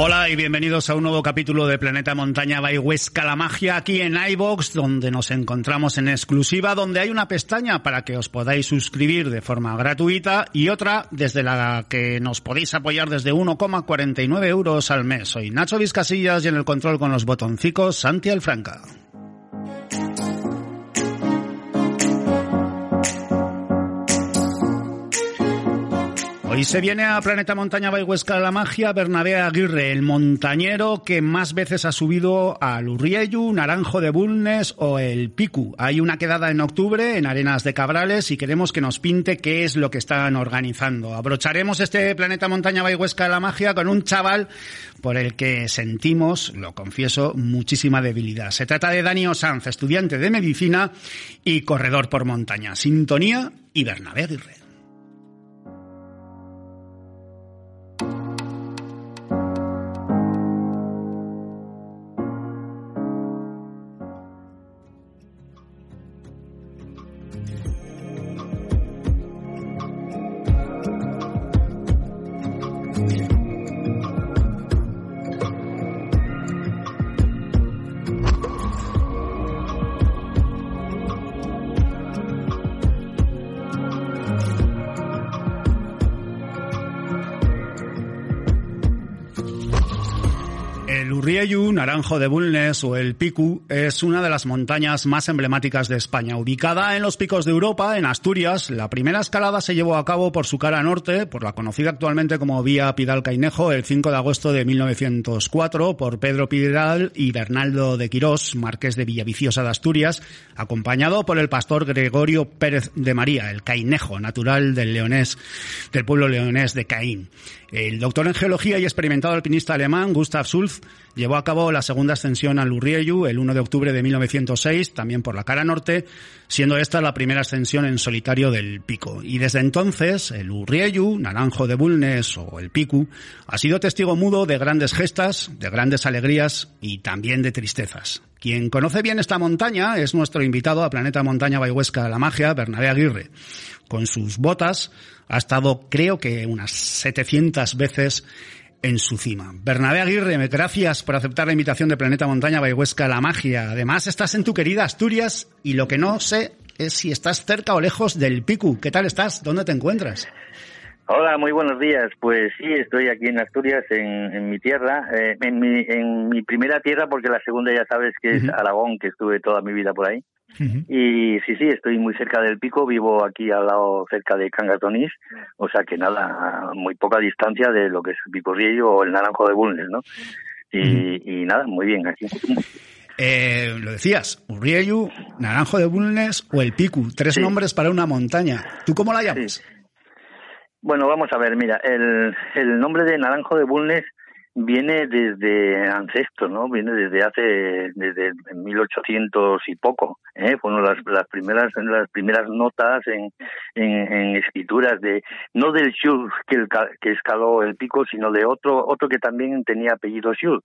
Hola y bienvenidos a un nuevo capítulo de Planeta Montaña by Huesca la Magia aquí en iBox, donde nos encontramos en exclusiva, donde hay una pestaña para que os podáis suscribir de forma gratuita y otra desde la que nos podéis apoyar desde 1,49 euros al mes. Soy Nacho Vizcasillas y en el control con los botoncicos Santi Alfranca. Hoy se viene a Planeta Montaña Huesca la Magia Bernabé Aguirre, el montañero que más veces ha subido al Urrieyu, Naranjo de Bulnes o el Picu. Hay una quedada en octubre en Arenas de Cabrales y queremos que nos pinte qué es lo que están organizando. Abrocharemos este Planeta Montaña Huesca la Magia con un chaval por el que sentimos, lo confieso, muchísima debilidad. Se trata de Dani Osanz, estudiante de medicina y corredor por montaña. Sintonía y Bernabé Aguirre. El Urrieyu, Naranjo de Bulnes o el Picu es una de las montañas más emblemáticas de España. Ubicada en los picos de Europa, en Asturias, la primera escalada se llevó a cabo por su cara norte, por la conocida actualmente como Vía Pidal Cainejo, el 5 de agosto de 1904, por Pedro Pidal y Bernaldo de Quirós, marqués de Villaviciosa de Asturias, acompañado por el pastor Gregorio Pérez de María, el Cainejo, natural del leonés, del pueblo leonés de Caín. El doctor en geología y experimentado alpinista alemán Gustav Sulz llevó a cabo la segunda ascensión al Urrieyu el 1 de octubre de 1906, también por la cara norte, siendo esta la primera ascensión en solitario del pico. Y desde entonces, el Urrieyu, Naranjo de Bulnes o el Picu, ha sido testigo mudo de grandes gestas, de grandes alegrías y también de tristezas. Quien conoce bien esta montaña es nuestro invitado a Planeta Montaña Bayhuesca la Magia, Bernabé Aguirre. Con sus botas ha estado, creo que, unas 700 veces en su cima. Bernabé Aguirre, gracias por aceptar la invitación de Planeta Montaña Bayhuesca la Magia. Además, estás en tu querida Asturias y lo que no sé es si estás cerca o lejos del Picu. ¿Qué tal estás? ¿Dónde te encuentras? Hola, muy buenos días. Pues sí, estoy aquí en Asturias, en, en mi tierra, eh, en, mi, en mi primera tierra, porque la segunda ya sabes que es Aragón, que estuve toda mi vida por ahí. Y sí, sí, estoy muy cerca del pico, vivo aquí al lado cerca de Cangatonís, o sea que nada, a muy poca distancia de lo que es el Pico Riello o el Naranjo de Bulnes, ¿no? Y, y nada, muy bien, aquí. Eh, lo decías, Urriellu, Naranjo de Bulnes o el Picu, tres Sí. nombres para una montaña. ¿Tú cómo la llamas? Bueno, vamos a ver, mira, el, el nombre de Naranjo de Bulnes viene desde ancestro, ¿no? Viene desde hace, desde 1800 y poco, ¿eh? Fueron las, las primeras, las primeras notas en, en, escrituras de, no del Schulz que, el que escaló el pico, sino de otro, otro que también tenía apellido Schulz,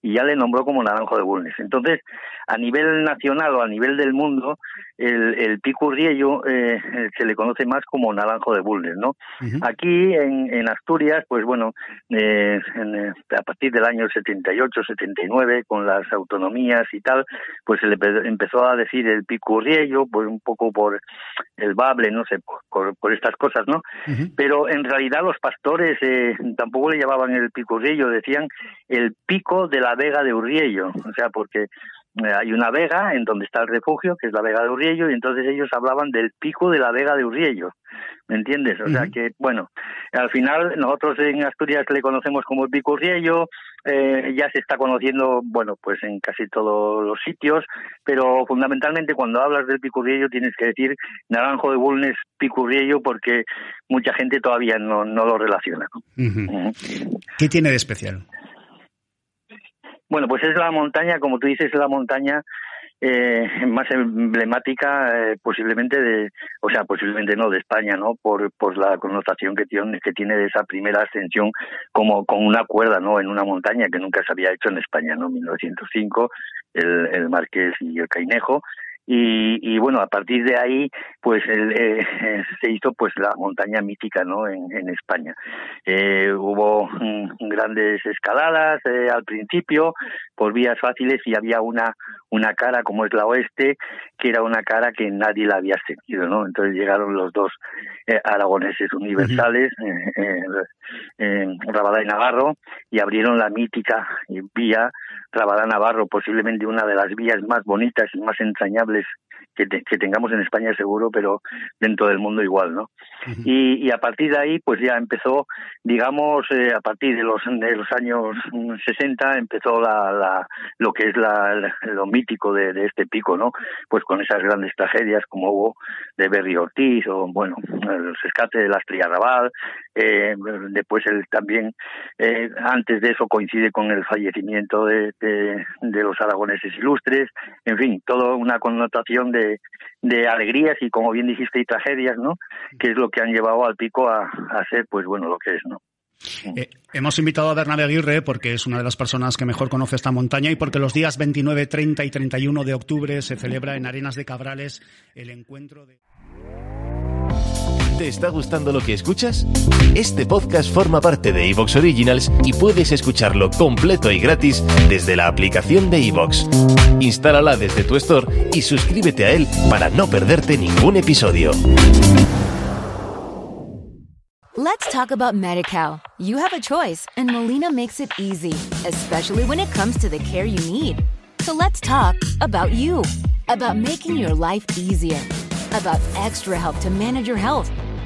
y ya le nombró como Naranjo de Bulnes. Entonces, a nivel nacional o a nivel del mundo, el, el pico Riello eh, se le conoce más como Naranjo de Bulnes, ¿no? Aquí en, en Asturias, pues bueno, eh, en, eh, a partir del año 78, 79, con las autonomías y tal, pues se le empezó a decir el picurriello, pues un poco por el bable, no sé, por, por estas cosas, ¿no? Pero en realidad los pastores eh, tampoco le llamaban el picurriello, decían el pico de la vega de Urriello, o sea, porque hay una vega en donde está el refugio, que es la vega de Urriello, y entonces ellos hablaban del pico de la vega de Urriello. ¿Me entiendes? O sea que, bueno, al final nosotros en Asturias le conocemos como el pico Urriello, eh, ya se está conociendo, bueno, pues en casi todos los sitios, pero fundamentalmente cuando hablas del picurriello tienes que decir Naranjo de Bulnes picurriello porque mucha gente todavía no, no lo relaciona. ¿Qué tiene de especial? Bueno, pues es la montaña, como tú dices, es la montaña eh, más emblemática eh, posiblemente de, o sea, posiblemente no de España, ¿no? Por, por la connotación que tiene, que tiene de esa primera ascensión como con una cuerda, ¿no? En una montaña que nunca se había hecho en España, ¿no? 1905, el, el Marqués y el Cainejo, y, y bueno a partir de ahí pues eh, se hizo pues la montaña mítica no en, en España. Eh, hubo mm, grandes escaladas eh, al principio por vías fáciles y había una una cara como es la oeste que era una cara que nadie la había seguido no entonces llegaron los dos eh, aragoneses universales eh, Rabadá y Navarro y abrieron la mítica vía Rabadá Navarro posiblemente una de las vías más bonitas y más entrañables que, que, tengamos en España seguro, pero dentro del mundo igual, ¿no? y, y, a partir de ahí, pues ya empezó, digamos, eh, a partir de los, de los años 60 empezó la, la, lo que es la, lo mítico de, de, este pico, ¿no? Pues con esas grandes tragedias como hubo de Berry Ortiz o, bueno, el rescate de la Estrella Raval, eh, después él también, eh, antes de eso coincide con el fallecimiento de, de, de los aragoneses ilustres, en fin, toda una connotación de de, alegrías y, como bien dijiste, y tragedias, ¿no? Que es lo que han llevado al pico a, a ser, pues bueno, lo que es, ¿no? Eh, hemos invitado a Bernabé Aguirre porque es una de las personas que mejor conoce esta montaña y porque los días 29, 30 y 31 de octubre se celebra en Arenas de Cabrales el encuentro de... ¿Te está gustando lo que escuchas? Este podcast forma parte de Evox Originals y puedes escucharlo completo y gratis desde la aplicación de Evox. Instálala desde tu store y suscríbete a él para no perderte ningún episodio. Let's talk about MediCal. You have a choice and Molina makes it easy, especially when it comes to the care you need. So let's talk about you, about making your life easier, about extra help to manage your health.